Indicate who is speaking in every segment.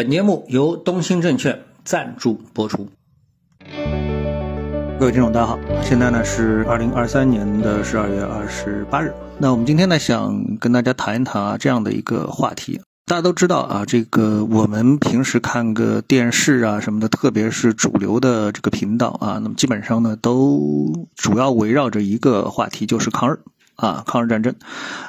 Speaker 1: 本节目由东兴证券赞助播出。各位听众，大家好，现在呢是二零二三年的十二月二十八日。那我们今天呢想跟大家谈一谈这样的一个话题。大家都知道啊，这个我们平时看个电视啊什么的，特别是主流的这个频道啊，那么基本上呢都主要围绕着一个话题，就是抗日。啊，抗日战争，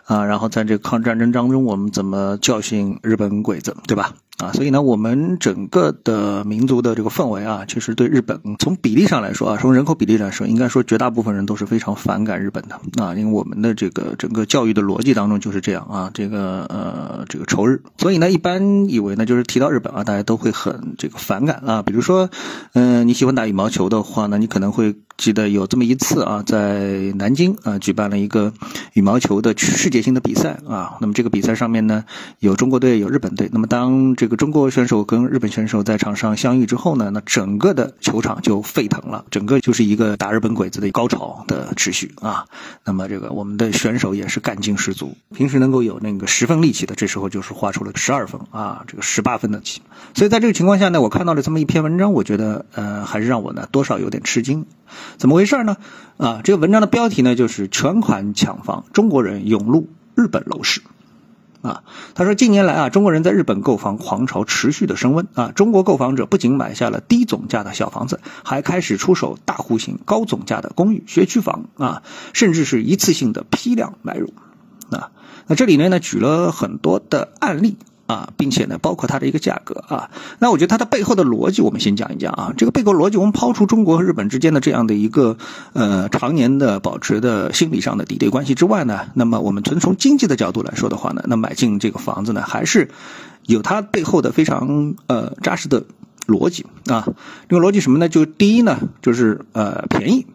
Speaker 1: 啊，然后在这个抗日战争当中，我们怎么教训日本鬼子，对吧？啊，所以呢，我们整个的民族的这个氛围啊，其实对日本从比例上来说啊，从人口比例来说，应该说绝大部分人都是非常反感日本的啊，因为我们的这个整个教育的逻辑当中就是这样啊，这个呃这个仇日，所以呢，一般以为呢，就是提到日本啊，大家都会很这个反感啊，比如说，嗯，你喜欢打羽毛球的话呢，你可能会。记得有这么一次啊，在南京啊举办了一个羽毛球的世界性的比赛啊。那么这个比赛上面呢，有中国队，有日本队。那么当这个中国选手跟日本选手在场上相遇之后呢，那整个的球场就沸腾了，整个就是一个打日本鬼子的高潮的持续啊。那么这个我们的选手也是干劲十足，平时能够有那个十分力气的，这时候就是画出了十二分啊，这个十八分的气。所以在这个情况下呢，我看到了这么一篇文章，我觉得呃，还是让我呢多少有点吃惊。怎么回事呢？啊，这个文章的标题呢，就是“全款抢房，中国人涌入日本楼市”。啊，他说，近年来啊，中国人在日本购房狂潮持续的升温啊，中国购房者不仅买下了低总价的小房子，还开始出手大户型、高总价的公寓、学区房啊，甚至是一次性的批量买入。啊，那这里面呢，举了很多的案例。啊，并且呢，包括它的一个价格啊，那我觉得它的背后的逻辑，我们先讲一讲啊。这个背后逻辑，我们抛出中国和日本之间的这样的一个呃常年的保持的心理上的敌对关系之外呢，那么我们纯从经济的角度来说的话呢，那买进这个房子呢，还是有它背后的非常呃扎实的逻辑啊。这个逻辑什么呢？就第一呢，就是呃便宜。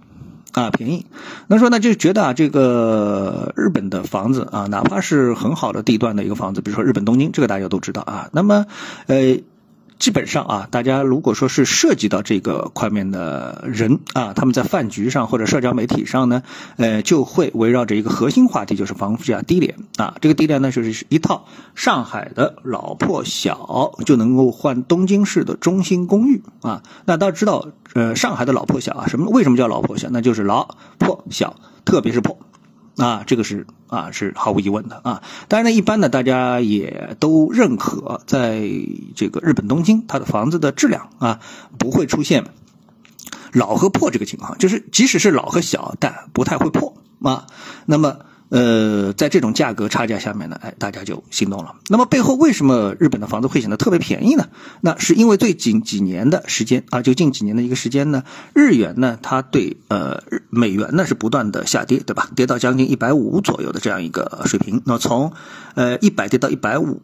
Speaker 1: 啊，便宜，那说呢，就觉得啊，这个日本的房子啊，哪怕是很好的地段的一个房子，比如说日本东京，这个大家都知道啊，那么，呃。基本上啊，大家如果说是涉及到这个块面的人啊，他们在饭局上或者社交媒体上呢，呃，就会围绕着一个核心话题，就是房价低廉啊。这个低廉呢，就是一套上海的老破小就能够换东京市的中心公寓啊。那大家知道，呃，上海的老破小啊，什么为什么叫老破小？那就是老破小，特别是破。啊，这个是啊，是毫无疑问的啊。当然呢，一般呢，大家也都认可，在这个日本东京，它的房子的质量啊，不会出现老和破这个情况，就是即使是老和小，但不太会破啊。那么。呃，在这种价格差价下面呢，哎，大家就心动了。那么背后为什么日本的房子会显得特别便宜呢？那是因为最近几年的时间啊，就近几年的一个时间呢，日元呢，它对呃美元呢是不断的下跌，对吧？跌到将近一百五左右的这样一个水平。那从呃一百跌到一百五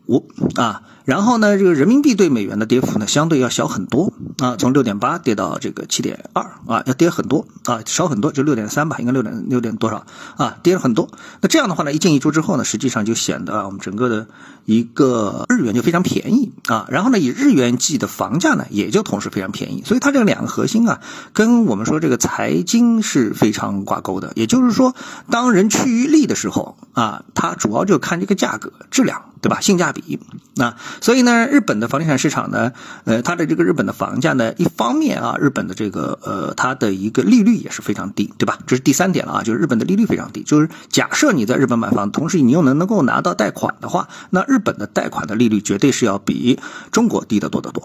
Speaker 1: 啊。然后呢，这个人民币对美元的跌幅呢，相对要小很多啊，从六点八跌到这个七点二啊，要跌很多啊，少很多，就六点三吧，应该六点六点多少啊，跌了很多。那这样的话呢，一进一出之后呢，实际上就显得我们整个的一个日元就非常便宜啊。然后呢，以日元计的房价呢，也就同时非常便宜。所以它这两个核心啊，跟我们说这个财经是非常挂钩的。也就是说，当人趋于利的时候啊，它主要就看这个价格、质量。对吧？性价比，那所以呢，日本的房地产市场呢，呃，它的这个日本的房价呢，一方面啊，日本的这个呃，它的一个利率也是非常低，对吧？这是第三点了啊，就是日本的利率非常低。就是假设你在日本买房，同时你又能能够拿到贷款的话，那日本的贷款的利率绝对是要比中国低得多得多，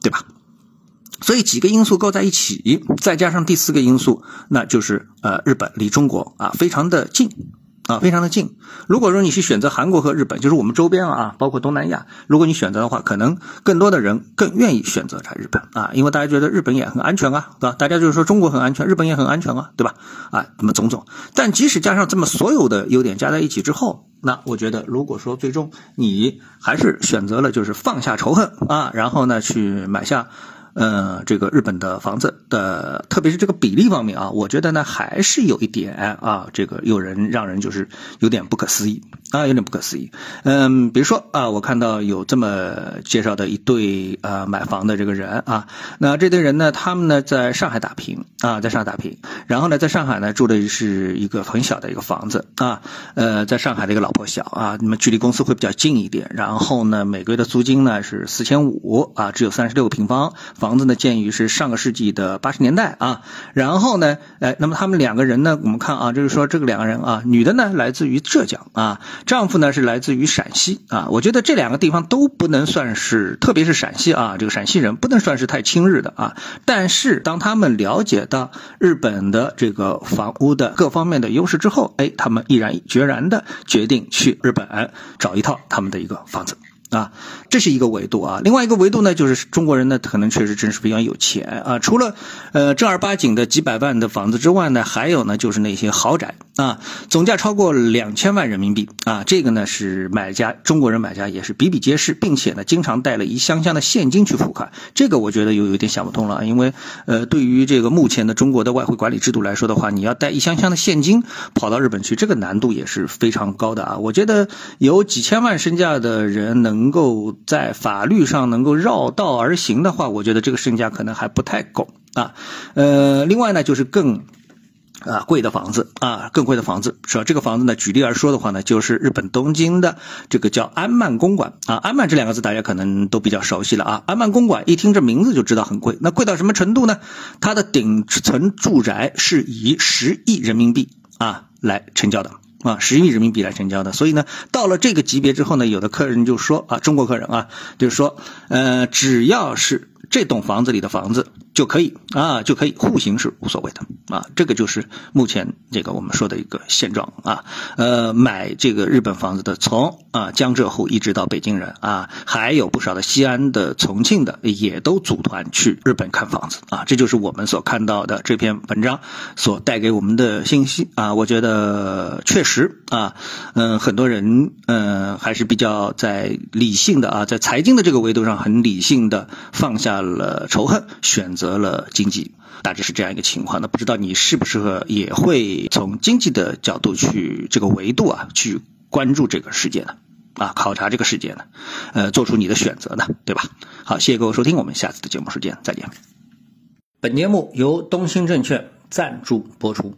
Speaker 1: 对吧？所以几个因素构在一起，再加上第四个因素，那就是呃，日本离中国啊非常的近。啊，非常的近。如果说你去选择韩国和日本，就是我们周边啊，包括东南亚，如果你选择的话，可能更多的人更愿意选择在日本啊，因为大家觉得日本也很安全啊，对吧？大家就是说中国很安全，日本也很安全啊，对吧？啊，那么种种。但即使加上这么所有的优点加在一起之后，那我觉得，如果说最终你还是选择了就是放下仇恨啊，然后呢去买下。呃，这个日本的房子的，特别是这个比例方面啊，我觉得呢还是有一点啊，这个有人让人就是有点不可思议啊，有点不可思议。嗯，比如说啊，我看到有这么介绍的一对啊买房的这个人啊，那这对人呢，他们呢在上海打拼啊，在上海打拼，然后呢在上海呢住的是一个很小的一个房子啊，呃，在上海的一个老破小啊，那么距离公司会比较近一点，然后呢每个月的租金呢是四千五啊，只有三十六个平方。房子呢，建于是上个世纪的八十年代啊，然后呢，哎，那么他们两个人呢，我们看啊，就是说这个两个人啊，女的呢来自于浙江啊，丈夫呢是来自于陕西啊，我觉得这两个地方都不能算是，特别是陕西啊，这个陕西人不能算是太亲日的啊，但是当他们了解到日本的这个房屋的各方面的优势之后，哎，他们毅然决然的决定去日本找一套他们的一个房子。啊，这是一个维度啊。另外一个维度呢，就是中国人呢，可能确实真是非常有钱啊。除了呃正儿八经的几百万的房子之外呢，还有呢就是那些豪宅啊，总价超过两千万人民币啊。这个呢是买家中国人买家也是比比皆是，并且呢经常带了一箱箱的现金去付款。这个我觉得又有点想不通了，因为呃对于这个目前的中国的外汇管理制度来说的话，你要带一箱箱的现金跑到日本去，这个难度也是非常高的啊。我觉得有几千万身价的人能。能够在法律上能够绕道而行的话，我觉得这个身价可能还不太够啊。呃，另外呢，就是更啊贵的房子啊，更贵的房子是吧？这个房子呢，举例而说的话呢，就是日本东京的这个叫安曼公馆啊。安曼这两个字大家可能都比较熟悉了啊。安曼公馆一听这名字就知道很贵，那贵到什么程度呢？它的顶层住宅是以十亿人民币啊来成交的。啊，十亿人民币来成交的，所以呢，到了这个级别之后呢，有的客人就说啊，中国客人啊，就是说，呃，只要是。这栋房子里的房子就可以啊，就可以户型是无所谓的啊，这个就是目前这个我们说的一个现状啊。呃，买这个日本房子的，从啊江浙沪一直到北京人啊，还有不少的西安的、重庆的，也都组团去日本看房子啊。这就是我们所看到的这篇文章所带给我们的信息啊。我觉得确实啊，嗯，很多人嗯还是比较在理性的啊，在财经的这个维度上很理性的放下。了仇恨，选择得了经济，大致是这样一个情况。那不知道你适不适合，也会从经济的角度去这个维度啊，去关注这个世界呢？啊，考察这个世界呢？呃，做出你的选择呢？对吧？好，谢谢各位收听，我们下次的节目时间再见。本节目由东兴证券赞助播出。